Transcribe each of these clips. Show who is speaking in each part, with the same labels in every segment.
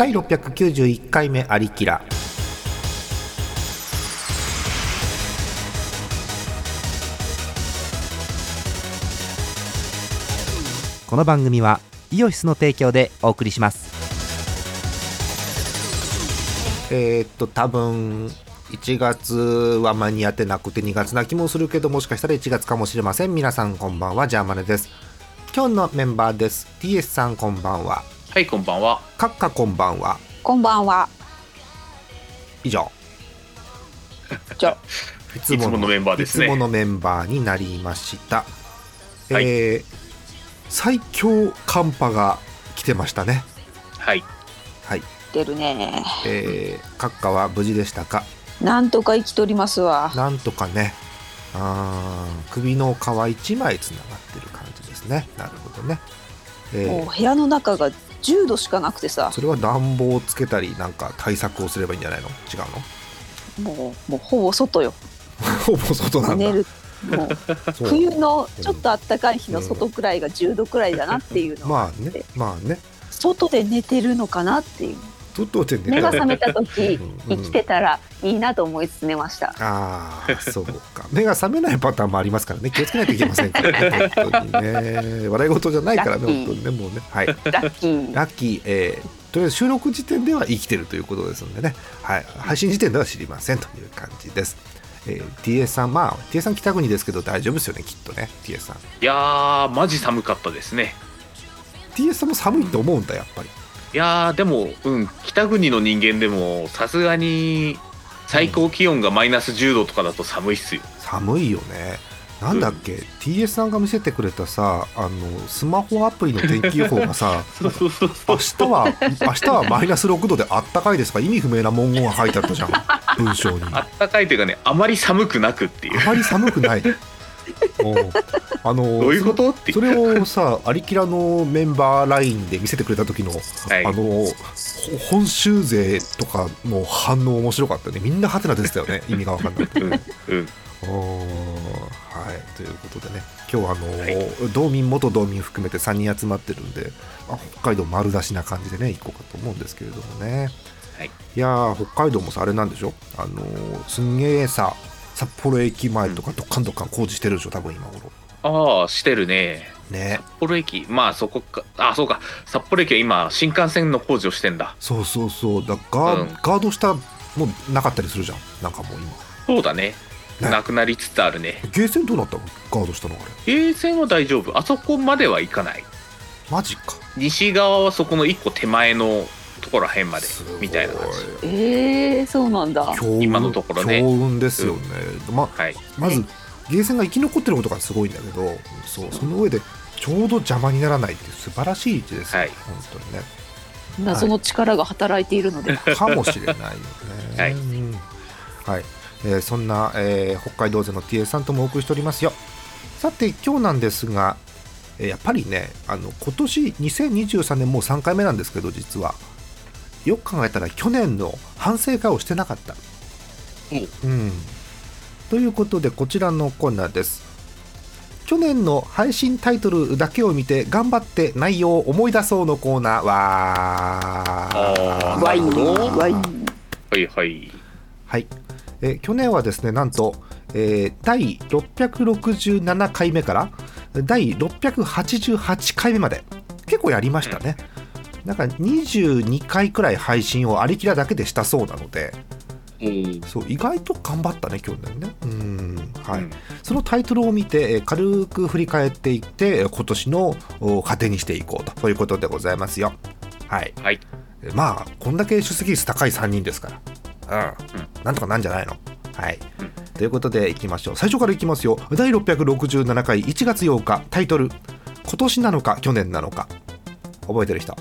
Speaker 1: 第691回目ありきらこの番組はイオシスの提供でお送りします。えー、っと多分1月は間に合ってなくて2月な気もするけどもしかしたら1月かもしれません。皆さんこんばんは。ジャーマネです。今日のメンバーです。TS さんこんばんは。
Speaker 2: はい、こんばんは。
Speaker 1: カッカこんばんは。
Speaker 3: こんばんは。
Speaker 1: 以上。
Speaker 3: じゃ
Speaker 1: い
Speaker 2: いつものメンバーですね。
Speaker 1: いつものメンバーになりました、
Speaker 2: はい。
Speaker 1: えー最強寒波が来てましたね。
Speaker 2: はい。
Speaker 1: はい。
Speaker 3: 出るね。
Speaker 1: えー、閣下は無事でしたか？
Speaker 3: なんとか生きとりますわ。
Speaker 1: なんとかね。あー首の皮一枚つながってる感じですね。なるほどね、えー
Speaker 3: もう部屋の中が10度しかなくてさ、
Speaker 1: それは暖房をつけたりなんか対策をすればいいんじゃないの？違うの？
Speaker 3: もうもうほぼ外よ。
Speaker 1: ほぼ外なんだ
Speaker 3: 寝る。もう冬のちょっと暖かい日の外くらいが10度くらいだなっていうの。
Speaker 1: まあねまあね
Speaker 3: 外で寝てるのかなっていう。目が覚めた時
Speaker 1: うん。
Speaker 3: 生きてたらいいなと思いつつ寝ました。
Speaker 1: ああそうか。目が覚めないパターンもありますからね。気をつけないといけませんからね。本当にね。笑い事じゃないからね本当にね。もうね。はい。
Speaker 3: ラッキー。
Speaker 1: ラッキー、えーとりあえず収録時点では生きてるということですのでね、はい、配信時点では知りませんという感じです。えー、TS さん、まあ、TS さん北国ですけど大丈夫ですよね、きっとね、TS さん。
Speaker 2: いやー、マジ寒かったですね。
Speaker 1: TS さんも寒いと思うんだ、やっぱり。
Speaker 2: いやー、でも、うん、北国の人間でも、さすがに、最高気温がマイナス10度とかだと寒いっすよ。
Speaker 1: 寒いよね。なんだっけ、TS さんが見せてくれたさ、あのスマホアプリの天気予報がさ、明日は明日はマイナス6度であったかいですか？意味不明な文言が書いてあったじゃん、文章に。
Speaker 2: あったかいというかね、あまり寒くなくっていう。
Speaker 1: あまり寒くない。あの
Speaker 2: どういうこと？って。
Speaker 1: それをさ、アリキラのメンバーラインで見せてくれた時の、
Speaker 2: はい
Speaker 1: あのほ本州勢とかの反応面白かったね。みんなハテナ出てたよね。意味が分かんない。
Speaker 2: うん、うん。
Speaker 1: はい、ということでね、今日はあの、
Speaker 2: はい
Speaker 1: 道民、元道民含めて3人集まってるんで、まあ、北海道丸出しな感じでね、行こうかと思うんですけれどもね。
Speaker 2: はい
Speaker 1: いやー、北海道もさ、あれなんでしょ？あのーすんげえさ、札幌駅前とかどっかんどっかん工事してるでしょ、多分今頃。
Speaker 2: ああ、してるね。
Speaker 1: ね
Speaker 2: 札。幌駅、まあそこか、あ、そうか、札幌駅は今、新幹線の工事をしてんだ。
Speaker 1: そうそうそう、だガー,、
Speaker 2: うん
Speaker 1: ガード下もうなかったりするじゃん、なんかもう今。
Speaker 2: そうだね。
Speaker 1: ね
Speaker 2: なくなりつつあるね。
Speaker 1: ゲーセンどうなったの？ガード下のあれ。
Speaker 2: ゲーセンは大丈夫。あそこまでは行かない。
Speaker 1: マジか。
Speaker 2: 西側はそこの一個手前のところらへんまでみたいな感じ
Speaker 3: えー、そうなんだ。
Speaker 2: 今のところね
Speaker 1: 強運ですよね。ま
Speaker 2: はい
Speaker 1: まず、ゲーセンが生き残ってることがすごいんだけど、そうその上でちょうど邪魔にならないっていう素晴らしい位置ですよ、
Speaker 2: はい
Speaker 1: 本当にね。
Speaker 3: 謎の力が働いているので。
Speaker 1: かもしれないよね。
Speaker 2: はい
Speaker 1: うんはいえーそんな、えー北海道勢の TA さんともお送りしておりますよ。さて、今日なんですが、えーやっぱりね、あの今年2023年もう3回目なんですけど、実は。よく考えたら去年の反省会をしてなかった。うん、ということで、こちらのコーナーです。去年の配信タイトルだけを見て頑張って内容を思い出そうのコーナー。は。
Speaker 2: はいはい。
Speaker 1: はい、えー去年はですねなんと、えー第667回目から第688回目まで結構やりましたね、なんか22回くらい配信をありきらだけでしたそうなので
Speaker 2: うん。
Speaker 1: そう意外と頑張ったね去年ね。うんはい、
Speaker 2: うん。
Speaker 1: そのタイトルを見てえー軽く振り返っていってえー今年のお糧にしていこうということでございますよ。はい。
Speaker 2: はい。
Speaker 1: えーまあこんだけ出席率高い3人ですから。うん、なんとかなんじゃないの。はい、
Speaker 2: うん。
Speaker 1: ということでいきましょう。最初からいきますよ。第667回1月8日タイトル「今年なのか去年なのか」覚えてる人？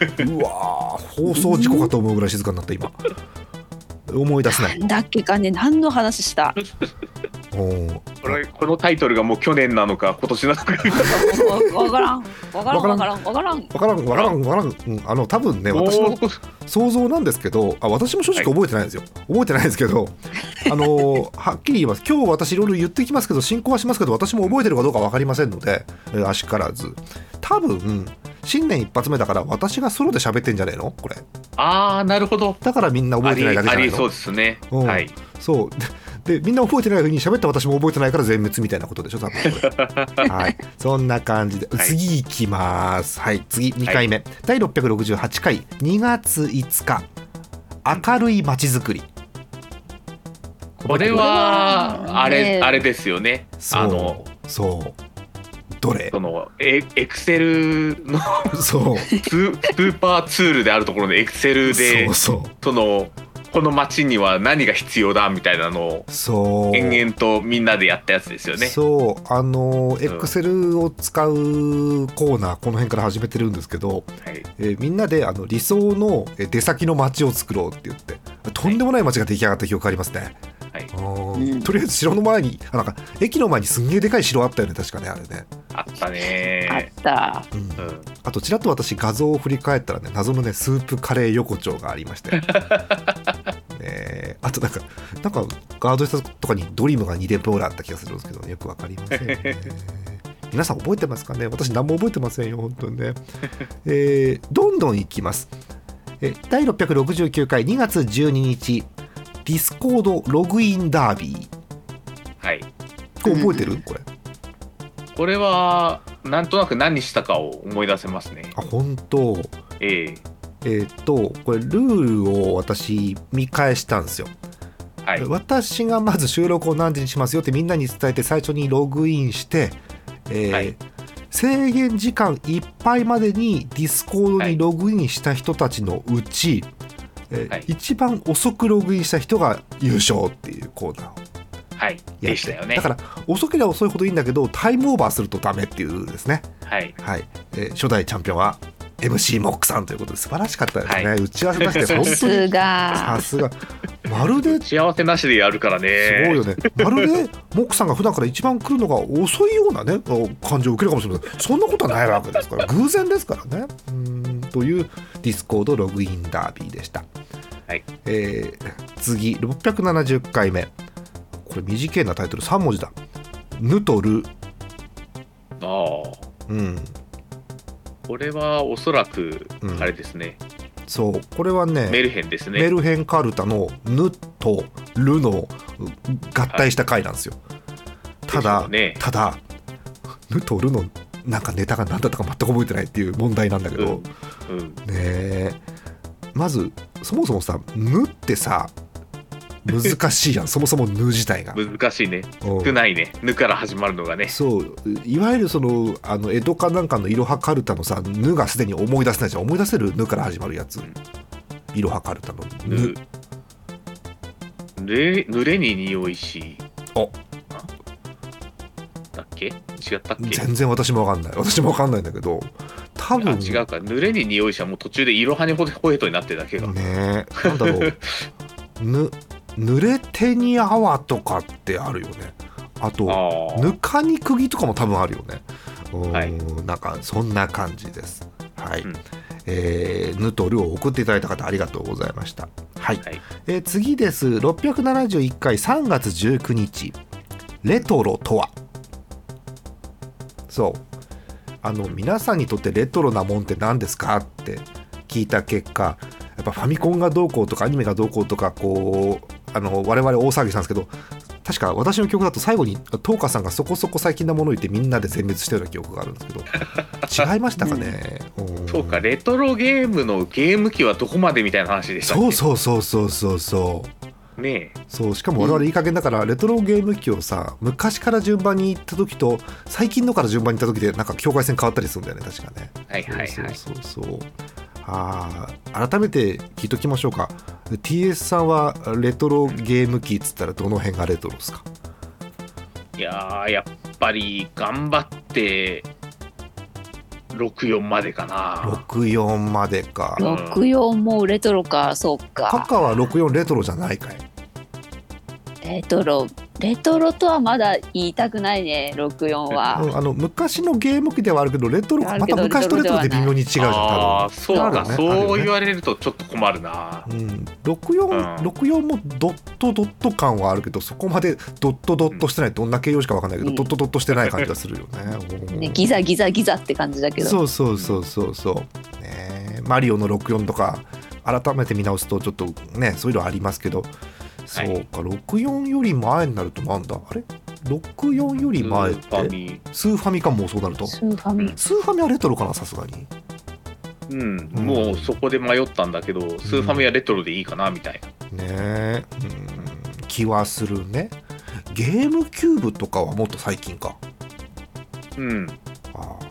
Speaker 1: うわー放送事故かと思うぐらい静かになった今思い出せない
Speaker 3: だっけかね、何の話した？
Speaker 1: おー
Speaker 2: これこのタイトルがもう去年なのか今年なのか
Speaker 3: わわからん。わからん。わからん。わからん。
Speaker 1: わからんわからんわからん、うん、あの多分ね私の想像なんですけどあ私も正直覚えてないんですよ、覚えてないんですけどあのー はっきり言います今日私いろいろ言ってきますけど進行はしますけど私も覚えてるかどうか分かりませんので、えー、あしからず多分新年一発目だから私がソロで喋ってんじゃねえの？これ。
Speaker 2: ああなるほど。
Speaker 1: だからみんな覚えてないだけじゃないの？
Speaker 2: ありそうですね、
Speaker 1: うん。
Speaker 2: はい。
Speaker 1: そう。ででみんな覚えてないふうに喋った私も覚えてないから全滅みたいなことでしょ？多分これ。はい。そんな感じで、
Speaker 2: はい。
Speaker 1: 次いきます。はい。次2回目、第668回。2月5日。明るいまちづくり。
Speaker 2: これはあれ、
Speaker 3: ね。
Speaker 2: あれですよね。
Speaker 1: そう。
Speaker 2: あの
Speaker 1: そうどれ？
Speaker 2: そのエエクセルの
Speaker 1: そう。
Speaker 2: ススーパーツールであるところのエクセルで
Speaker 1: そうそう。
Speaker 2: そのこの街には何が必要だみたいなのを
Speaker 1: そう。
Speaker 2: 延々とみんなでやったやつですよね。
Speaker 1: そう。あのエクセルを使うコーナーこの辺から始めてるんですけど、
Speaker 2: はい。
Speaker 1: えーみんなであの理想のえ出先の街を作ろうって言ってとんでもない街が出来上がった記憶ありますね、
Speaker 2: はい
Speaker 1: あー
Speaker 3: うん。
Speaker 1: とりあえず城の前にあなんか駅の前にすんげえでかい城あったよね確かねあれね、
Speaker 2: あった
Speaker 3: あっ
Speaker 2: ね
Speaker 3: た。
Speaker 1: うん。
Speaker 2: うん。
Speaker 1: あとちらっと私画像を振り返ったらね謎のねスープカレー横丁がありまして。ねえ。あとなんかなんかガード下とかにドリームが2連符ぐらいあった気がするんですけど、よくわかりませんね。皆さん覚えてますかね？私何も覚えてませんよ本当にね、えーどんどんいきます。え第669回2月12日Discord ログインダービー。
Speaker 2: はい。
Speaker 1: これ覚えてる？これ。
Speaker 2: これはなんとなく何したかを思い出せますね。
Speaker 1: あ本当。
Speaker 2: ええ。
Speaker 1: えーっとこれルールを私見返したんですよ。
Speaker 2: はい。
Speaker 1: 私がまず収録を何時にしますよってみんなに伝えて最初にログインして、えー
Speaker 2: はい。
Speaker 1: 制限時間いっぱいまでに Discord
Speaker 2: はい。
Speaker 1: にログインした人たちのうち、えー
Speaker 2: はい。
Speaker 1: 一番遅くログインした人が優勝っていうコーナーを。
Speaker 2: はい。
Speaker 1: やって。
Speaker 2: でしたよね。
Speaker 1: だから遅ければ遅いほどいいんだけどタイムオーバーするとダメっていうですね、
Speaker 2: はい。
Speaker 1: はい。えー初代チャンピオンは MC モックさんということで素晴らしかったですね、
Speaker 2: は
Speaker 1: 打ち合わせ出して
Speaker 3: さ
Speaker 1: 本当に。
Speaker 3: すが。
Speaker 1: さ。すが。まるで。
Speaker 2: 幸せなしでやるからね。
Speaker 1: すごいよね。まるでモックさんが普段から一番来るのが遅いようなね感じを受けるかもしれない。そんなことはないわけですから。偶然ですからね。うーんというDiscord ログインダービーでした。
Speaker 2: はい
Speaker 1: えー次670回目。これ短いなタイトル3文字だ。ヌとル。
Speaker 2: ああ
Speaker 1: うん。
Speaker 2: これはおそらく
Speaker 1: うん
Speaker 2: あれですね、
Speaker 1: そうこれはね
Speaker 2: メルヘンですね。
Speaker 1: メルヘンカルタのヌとルの合体した回なんですよ。ただ、
Speaker 2: でしょうね
Speaker 1: ただヌとルのなんかネタが何だったか全く覚えてないっていう問題なんだけど、
Speaker 2: うん。
Speaker 1: ねえ。まずそもそもさ「ぬ」ってさ難しいやん。そもそも「ぬ」自体が。
Speaker 2: 難しいね。
Speaker 1: うん。
Speaker 2: 少ないね。ぬから始まるのがね。
Speaker 1: そう。いわゆるそのあの江戸かなんかのいろはカルタのさ「ぬ」がすでに思い出せないじゃん。思い出せる「ぬ」から始まるやつ。
Speaker 2: ん。
Speaker 1: いろはカルタの「ぬ
Speaker 2: ぬ。ぬれぬれに匂いし。
Speaker 1: お
Speaker 2: だっけ？違ったっけ？
Speaker 1: 全然私もわかんない。私もわかんないんだけど多
Speaker 2: あ
Speaker 1: 分
Speaker 2: 違うか。ぬれに匂いしはもう途中でいろはにほほへとになってるだけが。
Speaker 1: ねえなんだろう。ぬ濡れてに泡とかってあるよね。あと。ぬかに釘とかも多分あるよね。うん、
Speaker 2: はい。
Speaker 1: なんかそんな感じです。はい、
Speaker 2: うん。
Speaker 1: えーぬとるを送っていただいた方ありがとうございました。はい、
Speaker 2: はい。
Speaker 1: えー次です。671回3月19日。レトロとは？そう。あの皆さんにとってレトロなもんって何ですか？って聞いた結果やっぱファミコンがどうこうとかアニメがどうこうとかこうあの我々大騒ぎしたんですけど確か私の記憶だと最後にトーカさんがそこそこ最近なものを言ってみんなで全滅したような記憶があるんですけど違いましたかね、ん。
Speaker 2: そうか、レトロゲームのゲーム機はどこまでみたいな話でしたっけ
Speaker 1: そうそうそうそうそうそう
Speaker 2: ね
Speaker 1: そうしかも我々いい加減だからレトロゲーム機をさ昔から順番に行った時と最近のから順番に行った時でなんか境界線変わったりするんだよね確かね
Speaker 2: え。はいはいはい。
Speaker 1: そうそうそうあー改めて聞いときましょうか TS さんはレトロゲーム機っつったらどの辺がレトロですか？
Speaker 2: いやー、やっぱり頑張って、64までかな。
Speaker 1: 64までか
Speaker 2: ん
Speaker 3: 64もレトロか、そう
Speaker 1: カ
Speaker 3: か。
Speaker 1: カは64レトロじゃないかい
Speaker 3: レトロ、レトロとはまだ言いたくないね64は、
Speaker 1: うんあの昔のゲーム機ではあるけどレトロまた昔とレトロで微妙に違うじゃん
Speaker 2: あ
Speaker 1: 多
Speaker 2: あそうか、
Speaker 1: ね
Speaker 2: そう言われるとちょっと困るな。
Speaker 1: 分、うん、64,
Speaker 2: うん。
Speaker 1: 64もドットドット感はあるけどそこまでドットドットしてないどんな形容しかわかんないけど、
Speaker 3: うん。
Speaker 1: ドットドットしてない感じがするよねうん
Speaker 3: ねギザギザギザって感じだけど。
Speaker 1: そうそうそうそうそうねマリオの64とか改めて見直すとちょっとねそういうのありますけどそうか、64より前になるとなんだ？あれ？64より前っ
Speaker 2: スーファ
Speaker 1: て
Speaker 2: ミ。
Speaker 1: スーファミかもうそうなると。
Speaker 3: スーファミ。
Speaker 1: スーファミはレトロかなさすがに。
Speaker 2: うん、
Speaker 1: うん
Speaker 2: もうそこで迷ったんだけど、スーファミはレトロでいいかなみたいな。
Speaker 1: ねえ。うん。気はするね。ゲームキューブとかはもっと最近か。
Speaker 2: うん。
Speaker 1: あー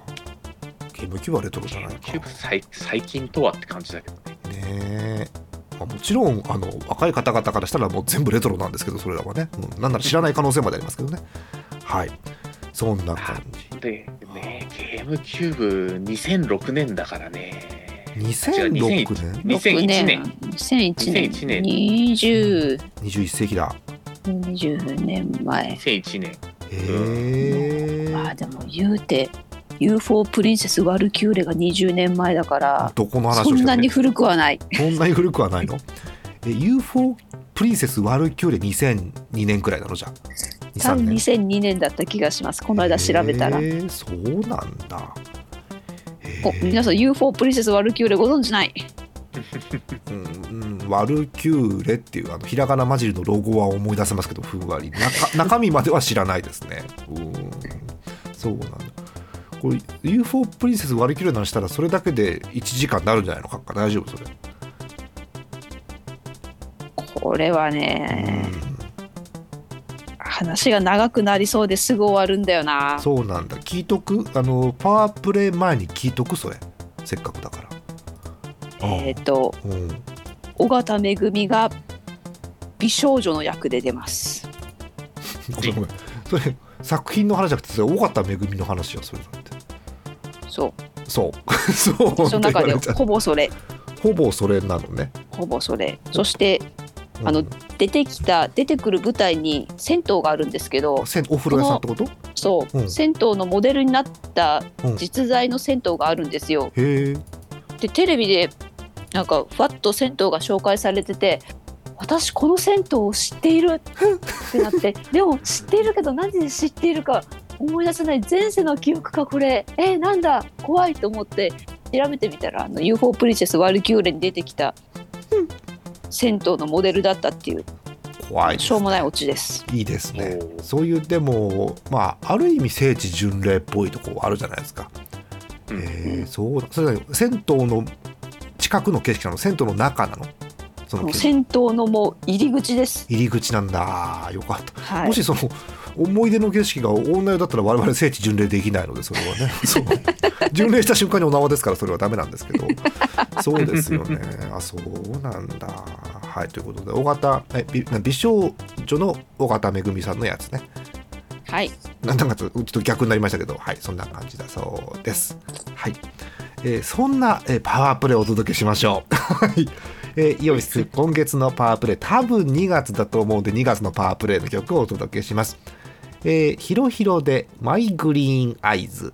Speaker 1: ゲームキューブはレトロじゃないか。
Speaker 2: キューブ最最近とはって感じだけどね。
Speaker 1: ねえ、まあ、もちろんあの若い方々からしたらもう全部レトロなんですけどそれらはね、うん、なんなら知らない可能性までありますけどね。はい。そんな感じ。
Speaker 2: で、ね、ゲームキューブ2006年だからね。
Speaker 1: 2006年
Speaker 2: 2001年。
Speaker 3: 2001年
Speaker 2: 2001年
Speaker 3: 20
Speaker 1: 21世紀だ。
Speaker 3: 20年前
Speaker 2: 2001年。
Speaker 1: へえ
Speaker 3: まあでも言うて UFO プリンセスワルキューレが20年前だから
Speaker 1: どこの話を
Speaker 3: そんなに古くはない。
Speaker 1: そんなに古くはないの？え UFO プリンセスワルキューレ2002年くらいなの？じゃあ
Speaker 3: 多分
Speaker 1: 23
Speaker 3: 2002年だった気がします。この間調べたら。
Speaker 1: そうなんだ。
Speaker 3: お皆さん UFO プリンセスワルキューレご存知ない？
Speaker 1: うんうん、ワルキューレっていうあのひらがな混じりのロゴは思い出せますけどふんわり。中中身までは知らないですね。うん。そうなんだこれ UFO プリンセスワルキューレの話したらそれだけで1時間になるんじゃないの？か大丈夫それ、
Speaker 3: これはね話が長くなりそうですぐ終わるんだよ
Speaker 1: う
Speaker 3: な。ん
Speaker 1: そうなんだ。聞いとく？あのパワープレイ前に聞いとくそれ。せっかくだから。
Speaker 3: えっ、と
Speaker 1: うん。
Speaker 3: 尾形めぐみが美少女の役で出ます。
Speaker 1: ごめんごめん。それ作品の話じゃなくてそれ尾形めぐみの話よそれ
Speaker 3: そう。
Speaker 1: そう。そう。
Speaker 3: その中でほぼそれ。
Speaker 1: ほぼそれなのね。
Speaker 3: ほぼそれ。そしてあの
Speaker 1: うん
Speaker 3: 出てきた出てくる舞台に銭湯があるんですけど
Speaker 1: お風呂屋さんってこと？
Speaker 3: そう、
Speaker 1: うん。
Speaker 3: 銭湯のモデルになった
Speaker 1: うん。
Speaker 3: 実在の銭湯があるんですよ。
Speaker 1: へえ。
Speaker 3: でテレビでなんかふわっと銭湯が紹介されてて私この銭湯を知っているってなって でも知っているけど何で知っているか思い出せない前世の記憶かこれ。えなんだ。怖いと思って調べてみたらあの UFO プリンセスワルキューレに出てきた銭湯のモデルだったっていう。
Speaker 1: 怖いです
Speaker 3: しょうもないオチです。
Speaker 1: いいですね。そういうでもまあある意味聖地巡礼っぽいとこあるじゃないですか、
Speaker 2: うん。
Speaker 1: へえそうだ。それは銭湯の近くの景色なの銭湯の中なの？その
Speaker 3: 銭湯のもう入り口です。
Speaker 1: 入り口なんだ。よかった、
Speaker 3: はい。
Speaker 1: もしその思い出の景色が女湯だったら我々聖地巡礼できないのでそれはね そう巡礼した瞬間にお縄ですからそれはダメなんですけどそうですよね あそうなんだはいということで尾形え美美少女の尾形めぐみさんのやつね
Speaker 3: はい。
Speaker 1: なんだかちょっと逆になりましたけど、はい、そんな感じだそうです。はい。えーそんな、えーパワープレイをお届けしましょう。はい。えー、イオシス、今月のパワープレイ、多分2月だと思うんで、2月のパワープレイの曲をお届けします。えー、ヒロヒロで、マイグリーンアイズ。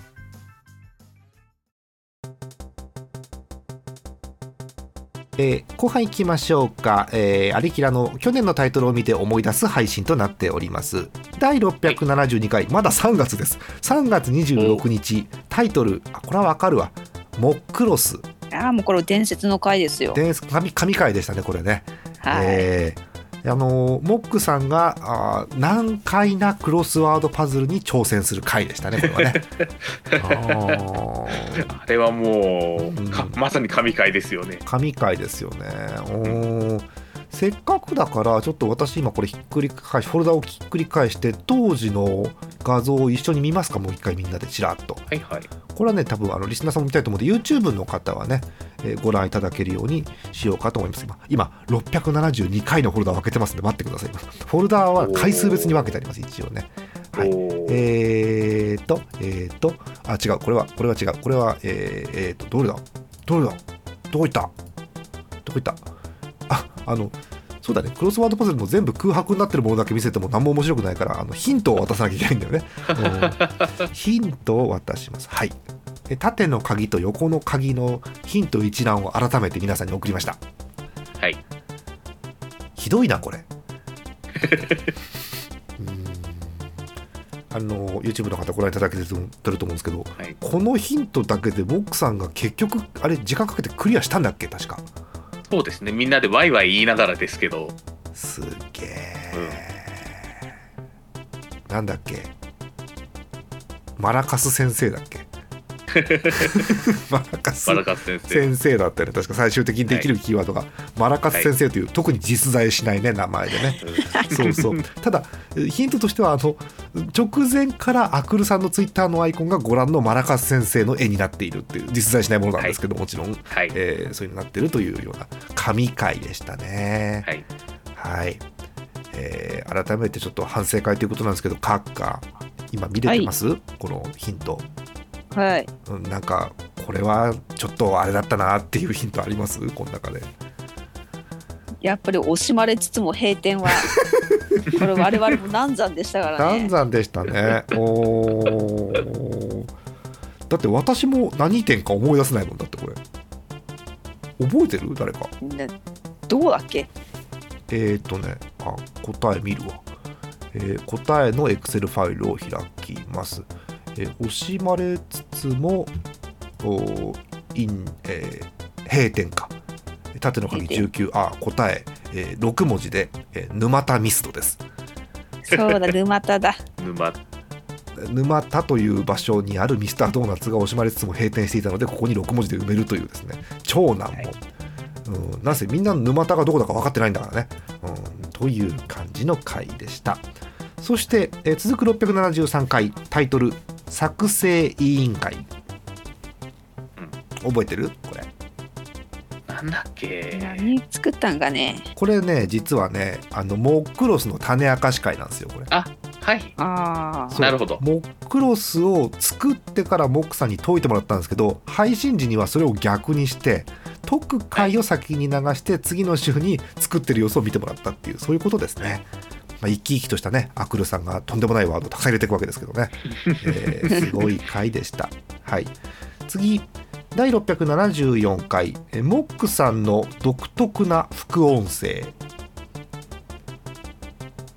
Speaker 1: えー後半いきましょうか、えー、アリキラの去年のタイトルを見て思い出す配信となっております。第672回まだ3月です。3月26日タイトルあこれはわかるわ。モックロス。
Speaker 3: ああもうこれ伝説の回ですよ。
Speaker 1: 伝神神回でしたねこれね、
Speaker 3: はい。
Speaker 1: えーあのモックさんがあー難解なクロスワードパズルに挑戦する回でしたねこれはね。あ
Speaker 2: れはもう、か
Speaker 1: うん。
Speaker 2: まさに神回ですよね。
Speaker 1: 神回ですよね。おーせっかくだからちょっと私今これひっくり返しフォルダをひっくり返して当時の画像を一緒に見ますかもう一回みんなでちらっと。
Speaker 2: はいはい。
Speaker 1: これはね多分あのリスナーさんも見たいと思うんで YouTube の方はね、えーご覧いただけるようにしようかと思います。今今672回のフォルダを分けてますんで待ってください。フォルダは回数別に分けてあります一応ね。はい。えーと、えーと、あ、違う、これは、これは違う、これは、えー、えーと、どれだ？どれだ？どこ行った？どこ行った？あ、あの、そうだね、クロスワードパズルも全部空白になってるものだけ見せても何も面白くないから、あのヒントを渡さなきゃいけないんだよね。うん ヒントを渡します。はい。え縦の鍵と横の鍵のヒント一覧を改めて皆さんに送りました。
Speaker 2: はい。
Speaker 1: ひどいなこれ あの YouTube の方ご覧いただけてると思うんですけど
Speaker 2: はい。
Speaker 1: このヒントだけでボックさんが結局あれ時間かけてクリアしたんだっけ確か
Speaker 2: そうですね。みんなでワイワイ言いながらですけど、
Speaker 1: すげえ、なんだっけ？マラカス先生だっけ？マラカス
Speaker 2: 先生。
Speaker 1: 先生だったよね確か最終的にできるキーワードが、マラカス先生という、特に実在しないね名前でね。そうそう。ただヒントとしてはあの直前からアクルさんのツイッターのアイコンがご覧のマラカス先生の絵になっているっていう実在しないものなんですけど、もちろん、
Speaker 2: はい。
Speaker 1: えーそういうのになってるというような神回でしたね。
Speaker 2: はい。
Speaker 1: はい、えー改めてちょっと反省会ということなんですけど閣下今見れてます、このヒント、
Speaker 3: はい。
Speaker 1: うん、なんかこれはちょっとあれだったなっていうヒントあります？この中で。
Speaker 3: やっぱり惜しまれつつも閉店は これ我々も難産でしたからね。
Speaker 1: 難産でしたね。おー。だって私も何店か思い出せないもんだってこれ。覚えてる？誰か。
Speaker 3: ねどうだっけ？
Speaker 1: えっ、ー、とねあ答え見るわ、えー答えの Excel ファイルを開きます、えー惜しまれつつもおーイン、えー閉店か。縦の鍵
Speaker 3: 閉
Speaker 1: 19あ答ええー6文字で、えー沼田ミストです。
Speaker 3: そうだ沼田だ。
Speaker 2: 沼
Speaker 1: 沼田という場所にあるミスタードーナツが惜しまれつつも閉店していたのでここに6文字で埋めるというですね。超難問、
Speaker 2: はい。
Speaker 1: うん、なんせみんな沼田がどこだか分かってないんだからね、うん、という感じの回でした。そして、えー続く673回タイトル「作成委員会」覚えてる？これ。
Speaker 2: なんだっけ？
Speaker 3: 何作ったんかね。
Speaker 1: これね実はねあのモックロスの種明かし会なんですよこれ。
Speaker 2: あはい。
Speaker 3: ああ
Speaker 2: なるほど。
Speaker 1: モックロスを作ってからモックさんに解いてもらったんですけど配信時にはそれを逆にして解く回を先に流して次の週に作ってる様子を見てもらったっていうそういうことですね。まあ、生き生きとしたねアクルさんがとんでもないワードをたくさん入れていくわけですけどね、えー すごい回でした。はい、次第674回えモックさんの独特な副音声。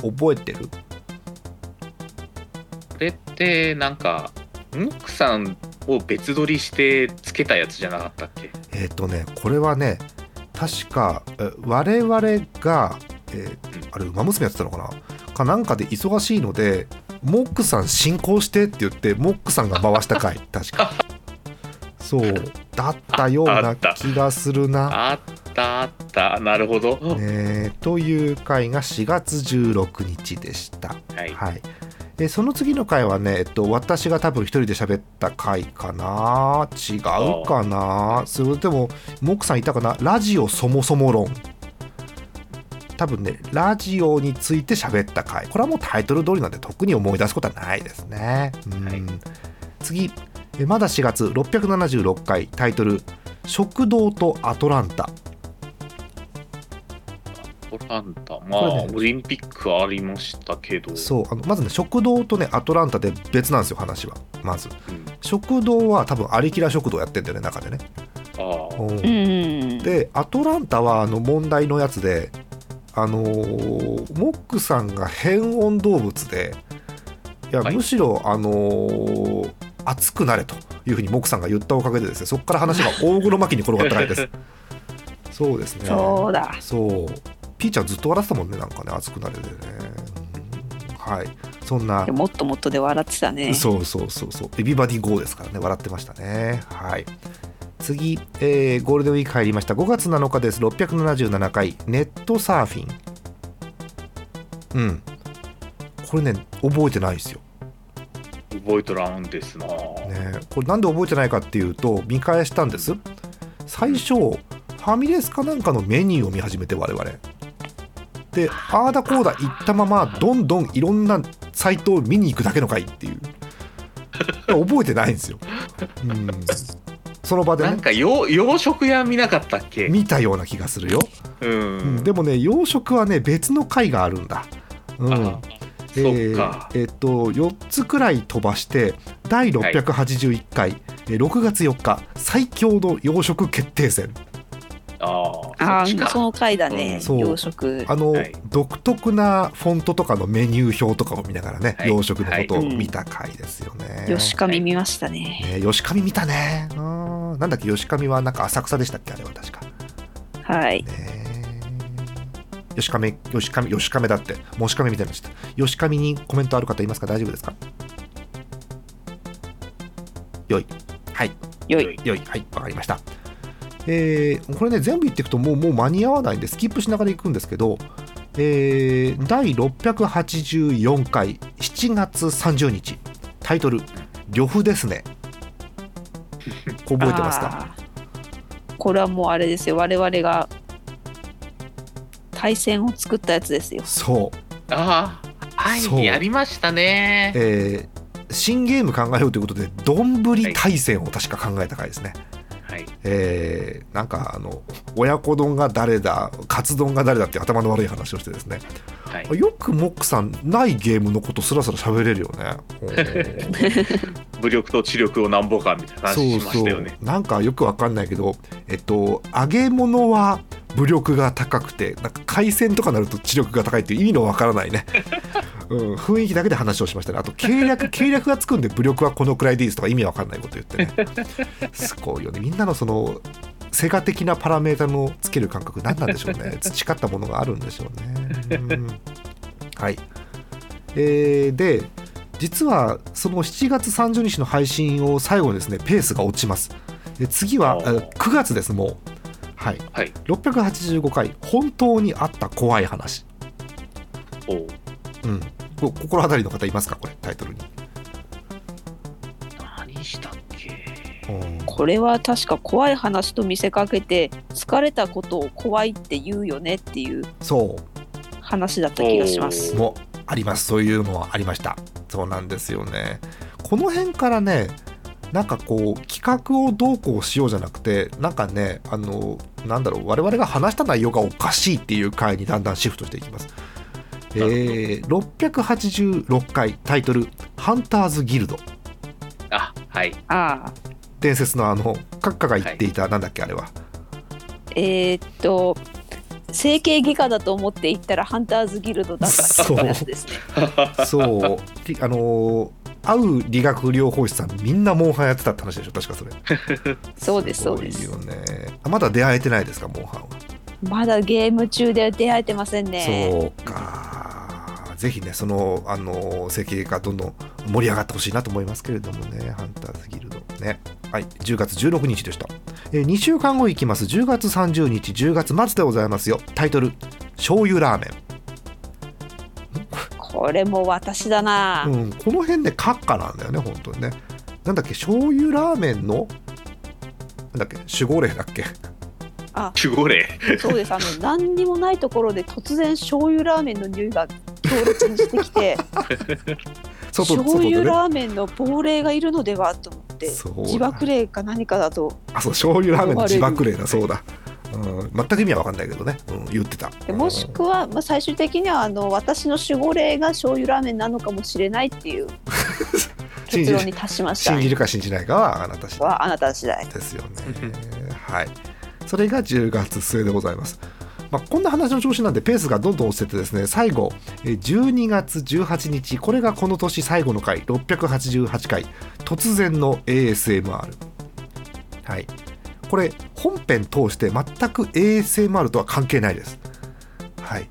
Speaker 1: 覚えてる？
Speaker 2: これってなんかムックさんを別撮りしてつけたやつじゃなかったっけ？
Speaker 1: えっ、とねこれはね確かえ我々が、えーあれ馬娘やってたのかな？かなんかで忙しいのでモックさん進行してって言ってモックさんが回した回。確か。そう。だったような気がするな。
Speaker 2: あったあった。なるほど、
Speaker 1: えーという回が4月16日でした。
Speaker 2: はい。
Speaker 1: はい、えその次の回はね、えっと、私が多分一人で喋った回かな。違うかな。それでもモックさんいたかな？ラジオそもそも論多分ねラジオについて喋った回。これはもうタイトル通りなんで特に思い出すことはないですね、うん。
Speaker 2: はい
Speaker 1: 次。えまだ4月。676回。タイトル「食堂とアトランタ」
Speaker 2: オランタ。まあ、
Speaker 1: ね。
Speaker 2: オリンピックありましたけど。
Speaker 1: そう。あのまずね食堂とねアトランタで別なんですよ話は。まず。
Speaker 2: うん、
Speaker 1: 食堂は多分アリキラ食堂やってんだよね中でね、
Speaker 2: ああ
Speaker 1: うん
Speaker 3: うん。
Speaker 1: でアトランタはあの問題のやつであのーモックさんが変温動物でいや、
Speaker 2: はい。
Speaker 1: むしろあのー熱くなれというふうにモックさんが言ったおかげでですねそこから話が 大黒摩季に転がった回です。そうですね。
Speaker 3: そうだ。
Speaker 1: そう。ピーちゃんずっと笑ってたもんねなんかね熱くなれでね。うんはい。そんな。
Speaker 3: もっともっとで笑ってたね。
Speaker 1: そうそうそうそう。エビバディ GO ですからね笑ってましたね。はい次、えーゴールデンウィーク入りました。5月7日です。677回。ネットサーフィン。うん。これね覚えてないですよ、
Speaker 2: 覚えとらんですな、
Speaker 1: ね、これなんで覚えてないかっていうと見返したんです。最初ファミレスかなんかのメニューを見始めて我々。であーだこーだ言ったままどんどんいろんなサイトを見に行くだけの回っていう。覚えてないんですよ、うん、その場でね。
Speaker 2: なんか洋洋食屋見なかったっけ？
Speaker 1: 見たような気がするよ、
Speaker 2: うん、
Speaker 1: うん。でもね洋食はね別の回があるんだ、うん。
Speaker 2: あ
Speaker 1: え
Speaker 2: そっ
Speaker 1: ー
Speaker 2: か。
Speaker 1: えっと4つくらい飛ばして第681回、えー6月4日最強の洋食決定戦。
Speaker 2: あ
Speaker 3: あ
Speaker 2: あそ
Speaker 3: の回だね、
Speaker 2: うん。
Speaker 1: そう。
Speaker 3: 洋食
Speaker 1: あの、
Speaker 2: はい。
Speaker 1: 独特なフォントとかのメニュー表とかを見ながらね、
Speaker 2: はい。
Speaker 1: 洋食のことを
Speaker 3: はい。
Speaker 1: 見た回ですよね。
Speaker 3: 吉上見ましたね、
Speaker 1: ね吉上見たね。うんなんだっけ吉上はなんか浅草でしたっけあれは確か。
Speaker 3: はい
Speaker 1: ね吉上吉上吉上だってもしかめみたいになっちゃった。吉上にコメントある方いますか？大丈夫ですか？よい。はい。
Speaker 3: よい
Speaker 1: よい。はい。わかりました。えーこれね、全部言っていくともうもう間に合わないんで、スキップしながら行くんですけど、えー第684回7月30日、タイトル、呂布ですね。覚えてますか？
Speaker 3: これはもうあれですよ。我々が対戦を作ったやつですよ。
Speaker 1: そう。
Speaker 2: ああは
Speaker 1: そう。
Speaker 2: いやりましたね。
Speaker 1: えー新ゲーム考えようということでどんぶり対戦を確か考えた回ですね、
Speaker 2: はい。
Speaker 1: えーなんかあの親子丼が誰だカツ丼が誰だっていう頭の悪い話をしてですね
Speaker 2: はい。
Speaker 1: よくモックさんないゲームのことすらすら喋れるよね。
Speaker 2: 武力と知力をなんぼかみたいな話しましたよね。
Speaker 1: なんかよくわかんないけどえっと揚げ物は武力が高くてなんか海鮮とかなると知力が高いっていう意味のわからないね、うん、雰囲気だけで話をしましたね。あと計略計略がつくんで武力はこのくらいでいいですとか意味わかんないこと言ってね。すごいよね。みんなのそのセガ的なパラメータのつける感覚何なんでしょうね。培ったものがあるんでしょうね、うん。はい。えーで実はその7月30日の配信を最後にですねペースが落ちます。で次は
Speaker 2: おー。
Speaker 1: え9月ですもう。はい。
Speaker 2: はい。
Speaker 1: 685回本当にあった怖い話。
Speaker 2: おう。
Speaker 1: うん。こ心当たりの方いますか？これタイトルに、
Speaker 2: 何した
Speaker 3: これは確か怖い話と見せかけて疲れたことを怖いって言うよねっていう
Speaker 1: そ
Speaker 3: 話だった気がします。
Speaker 1: う。もあります。そういうのはありましたそうなんですよね。この辺からねなんかこう企画をどうこうしようじゃなくてなんかねあのなんだろう我々が話した内容がおかしいっていう回にだんだんシフトしていきます。えー、686回タイトル「ハンターズギルド。
Speaker 2: あはい。
Speaker 3: ああ」
Speaker 1: 伝説のあの閣下が言っていた、なんだっけあれは。
Speaker 3: えーっと整形外科だと思って行ったらハンターズギルドだったっていう。やつですね。
Speaker 1: そう。りあのー会う理学療法士さんみんなモンハンやってたって話でしょ確かそれ。
Speaker 3: そうですそうです。
Speaker 1: よね。あまだ出会えてないですかモンハンは、
Speaker 3: まだゲーム中で出会えてませんね。
Speaker 1: そうかぜひねそのあの整形がどんどん盛り上がってほしいなと思いますけれどもねハンターズギルドね。はい10月16日でした、え2週間後いきます。10月30日10月末でございますよ。タイトル醤油ラーメン。
Speaker 3: これも私だな。
Speaker 1: うん、この辺で閣下なんだよね本当にね。なんだっけ醤油ラーメンのなんだっけ守護霊だっけ？
Speaker 2: 守護霊。
Speaker 3: そうです。あの何にもないところで突然醤油ラーメンの匂いが強烈にしてきて
Speaker 1: 外
Speaker 3: 醤油ラーメンの亡霊がいるのではと思って自爆霊か何かだと。
Speaker 1: あそう醤油ラーメンの自爆霊だ。そうだ、うん、全く意味は分かんないけどね、うん、言ってた。
Speaker 3: でもしくは、まあ、最終的にはあの私の守護霊が醤油ラーメンなのかもしれないっていう 結論に達しました。
Speaker 1: 信じるか信じないかはあなた次第
Speaker 3: はあなた次第。
Speaker 1: ですよね。はい。それが10月末でございますまあ、こんな話の調子なんでペースがどんどん落ちててですね最後12月18日これがこの年最後の回688回突然の ASMR はい。これ本編通して全く ASMR とは関係ないです。はい。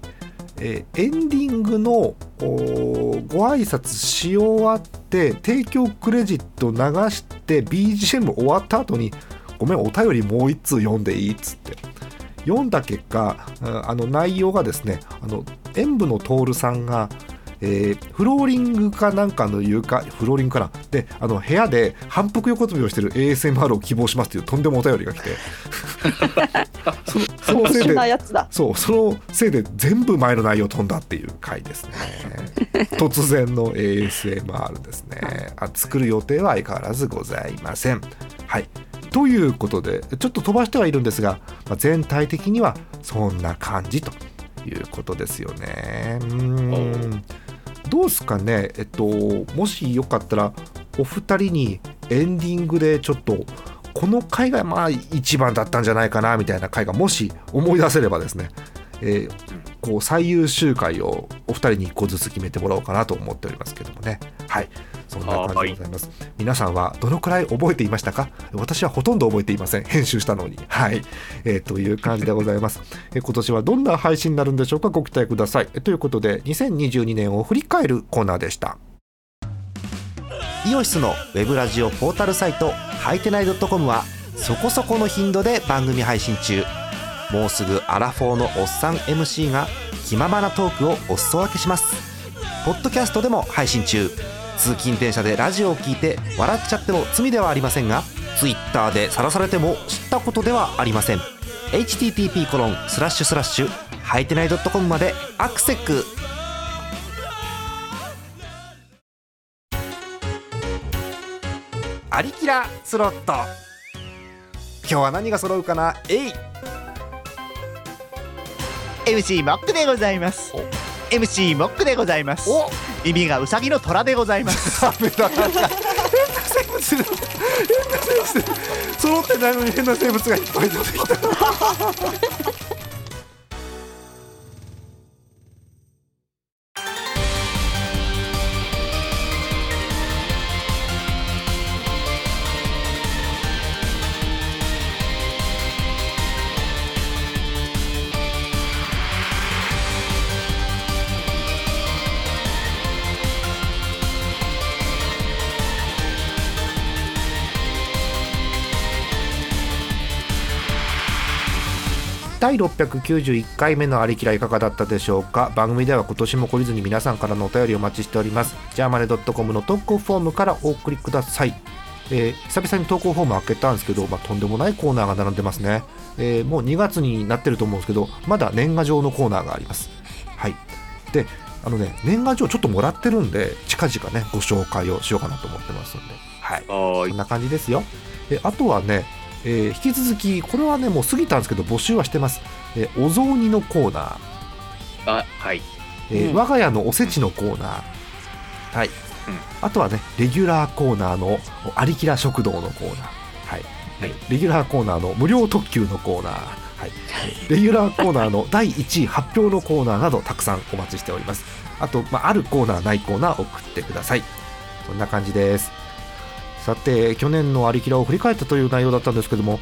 Speaker 1: えーエンディングのご挨拶し終わって提供クレジット流して BGM 終わった後にごめんお便りもう一通読んでいいっつって。読んだ結果ああの内容がですねあの演舞の徹さんが、えーフローリングかなんかの床フローリングかな。であの部屋で反復横跳びをしてる ASMR を希望しますというとんでもお便りが来て。そのそのせいでそうそのせいで全部前の内容飛んだっていう回ですね。突然の ASMR ですね。あ作る予定は相変わらずございません。はい。ということでちょっと飛ばしてはいるんですが、まあ全体的にはそんな感じということですよね。うん。どうですかね？えっともしよかったらお二人にエンディングでちょっとこの回がまあ一番だったんじゃないかなみたいな回がもし思い出せればですね、えーこう最優秀回をお二人に1個ずつ決めてもらおうかなと思っておりますけどもね。はい。そんな感じでございます。皆さんはどのくらい覚えていましたか？私はほとんど覚えていません。編集したのに。はい、えーという感じでございます。え今年はどんな配信になるんでしょうか？ご期待ください。ということで2022年を振り返るコーナーでした。イオシスのウェブラジオポータルサイトはいてない .com はそこそこの頻度で番組配信中。もうすぐアラフォーのおっさん MC が気ままなトークをお裾分けします。ポッドキャストでも配信中。通勤電車でラジオを聞いて笑っちゃっても罪ではありませんが Twitter で晒されても知ったことではありません。http コロンスラッシュスラッシュはいてない .com までアクセックアリキラスロット。今日は何が揃うかな？えい。
Speaker 4: MC モックでございます MC モックでございます。
Speaker 1: お。
Speaker 4: 耳がウサギの虎でございます。
Speaker 1: ダメだ変な生物変な生物。揃ってないのに変な生物がいっぱい出てきた第691回目のありきらいかがだったでしょうか？番組では今年も懲りずに皆さんからのお便りをお待ちしております。ジャーマネドットコムの投稿フォームからお送りください、えー久々に投稿フォーム開けたんですけど、まあ、とんでもないコーナーが並んでますね、えーもう2月になってると思うんですけどまだ年賀状のコーナーがあります。はい。であのね年賀状ちょっともらってるんで近々ねご紹介をしようかなと思ってますんで。はい。
Speaker 2: はーい。
Speaker 1: こんな感じですよ。であとはね、えー引き続き、これはね、もう過ぎたんですけど、募集はしてます。えーお雑煮のコーナー、
Speaker 2: あはい
Speaker 1: えー
Speaker 3: うん
Speaker 1: 我が家のおせちのコーナー、はい。あとはね、レギュラーコーナーのありきら食堂のコーナー、はい。
Speaker 2: はい
Speaker 1: レギュラーコーナーの無料特急のコーナー、はい。レギュラーコーナーの 第1位発表のコーナーなど、たくさんお待ちしております。あと、まあ、あるコーナー、ないコーナー送ってください。そんな感じです。さて、去年のありきらを振り返ったという内容だったんですけども、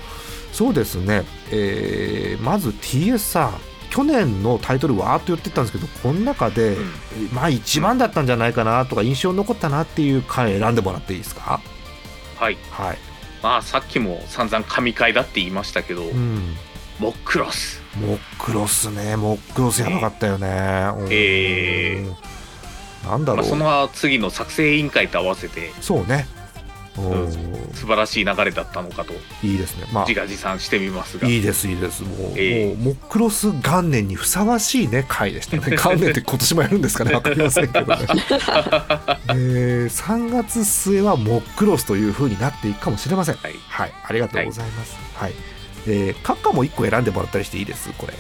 Speaker 1: そうですね、えーまず TS さん、去年のタイトルわーっと言ってたんですけど、この中で、
Speaker 2: うん。
Speaker 1: まあ一番だったんじゃないかなとか、印象に残ったなっていう回選んでもらっていいですか？
Speaker 2: はい。
Speaker 1: はい。
Speaker 2: まあさっきも散々神回だって言いましたけど、
Speaker 1: うん。
Speaker 2: モックロス
Speaker 1: モックロスね、モックロスやばかったよね。うん。
Speaker 2: え
Speaker 1: なんだろう、
Speaker 2: まあ、その次の作成委員会と合わせて
Speaker 1: そうね。
Speaker 2: 素晴らしい流れだったのかと。
Speaker 1: いいですね。まあ。
Speaker 2: 自画自賛してみますが。
Speaker 1: いいですいいです。もう,、
Speaker 2: ええ。
Speaker 1: もうモックロス元年にふさわしいね回でしたね。元年って今年もやるんですかね。わかりませんけどね、えー3月末はモックロスという風になっていくかもしれません。
Speaker 2: はい。
Speaker 1: はい。ありがとうございます。はい、えー、カッカも1個選んでもらったりしていいです？これ。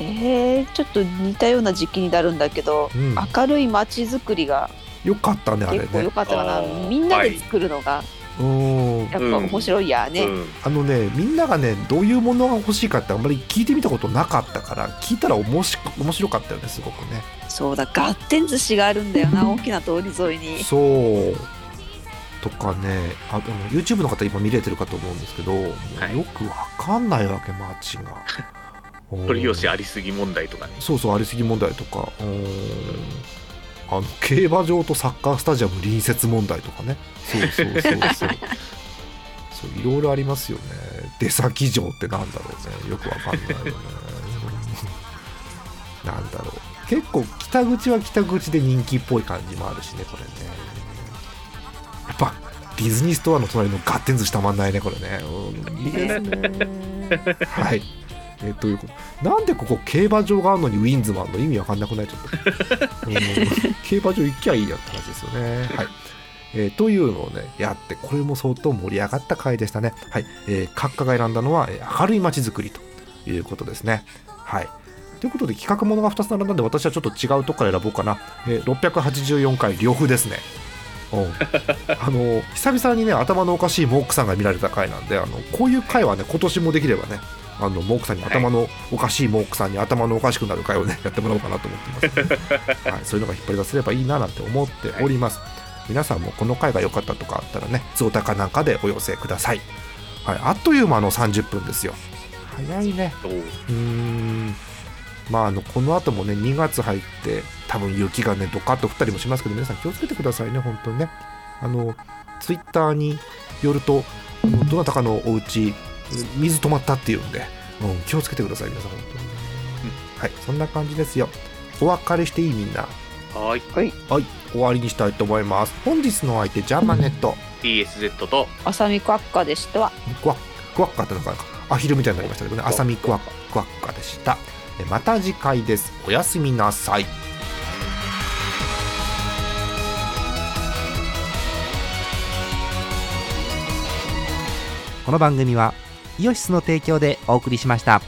Speaker 3: えー、ちょっと似たような時期になるんだけど、
Speaker 1: うん。
Speaker 3: 明るい街づくりが
Speaker 1: よかったねあれ
Speaker 3: 結構良
Speaker 1: ね
Speaker 3: かったかな、
Speaker 2: あー。
Speaker 3: みんなで作るのが
Speaker 1: うーん
Speaker 3: やっぱ面白いやね、
Speaker 2: うん。
Speaker 1: あのねみんながねどういうものが欲しいかってあんまり聞いてみたことなかったから聞いたらおもし面白かったよねすごくね。
Speaker 3: そうだガッテン寿司があるんだよな大きな通り沿いに。
Speaker 1: そう。とかねあでも YouTube の方今見れてるかと思うんですけど、もう
Speaker 2: はい。
Speaker 1: よくわかんないわけ街が。
Speaker 2: 鳥吉
Speaker 1: あ
Speaker 2: ありすぎ問題とかね。
Speaker 1: そうそうありすぎ問題とか。うんあの競馬場とサッカースタジアム隣接問題とかね。そうそうそうそう。そういろいろありますよね。出先場ってなんだろうね。よくわかんないよね。うんなんだろう。結構北口は北口で人気っぽい感じもあるしねこれね。やっぱディズニーストアの隣のガッテン寿司たまんないねこれね、うん、いいですね。はいえーということ。なんでここ競馬場があるのにウィンズマンの意味わかんなくないちょっと、うん。競馬場行きゃいいやって話ですよね。はい。えーというのをねやってこれも相当盛り上がった回でしたね。はい、えー、閣下が選んだのは、えー明るい街づくりということですね。はい。ということで企画ものが2つ並んだんで私はちょっと違うとこから選ぼうかな、えー684回両風ですね。うん。あの久々にね頭のおかしいモークさんが見られた回なんであのこういう回はね今年もできればねあのモークさんに頭のおかしいモークさんに頭のおかしくなる回をねやってもらおうかなと思ってます、ねはい、そういうのが引っ張り出せればいいななんて思っております、皆さんもこの回が良かったとかあったらねゾータかなんかでお寄せください、はい、あっという間の30分ですよ。早いね。
Speaker 2: そう。
Speaker 1: ん。まああのこの後もね2月入って多分雪がねドカッと降ったりもしますけど皆さん気をつけてくださいね本当にね。あのツイッターによるとどなたかのお家水止まったっていうんで、うん、気をつけてください皆さん本当に。ね、はいそんな感じですよ。お別れしていいみんな。
Speaker 2: はーい。
Speaker 1: はい終わりにしたいと思います。本日のお相手ジャーマネット。
Speaker 2: TSZ と。
Speaker 3: あさみクワッカでした。
Speaker 1: クワックワッカってなんかアヒルみたいになりましたけどね。浅見クワックワッカでした。えまた次回です。おやすみなさい。
Speaker 4: この番組はイオシスの提供でお送りしました。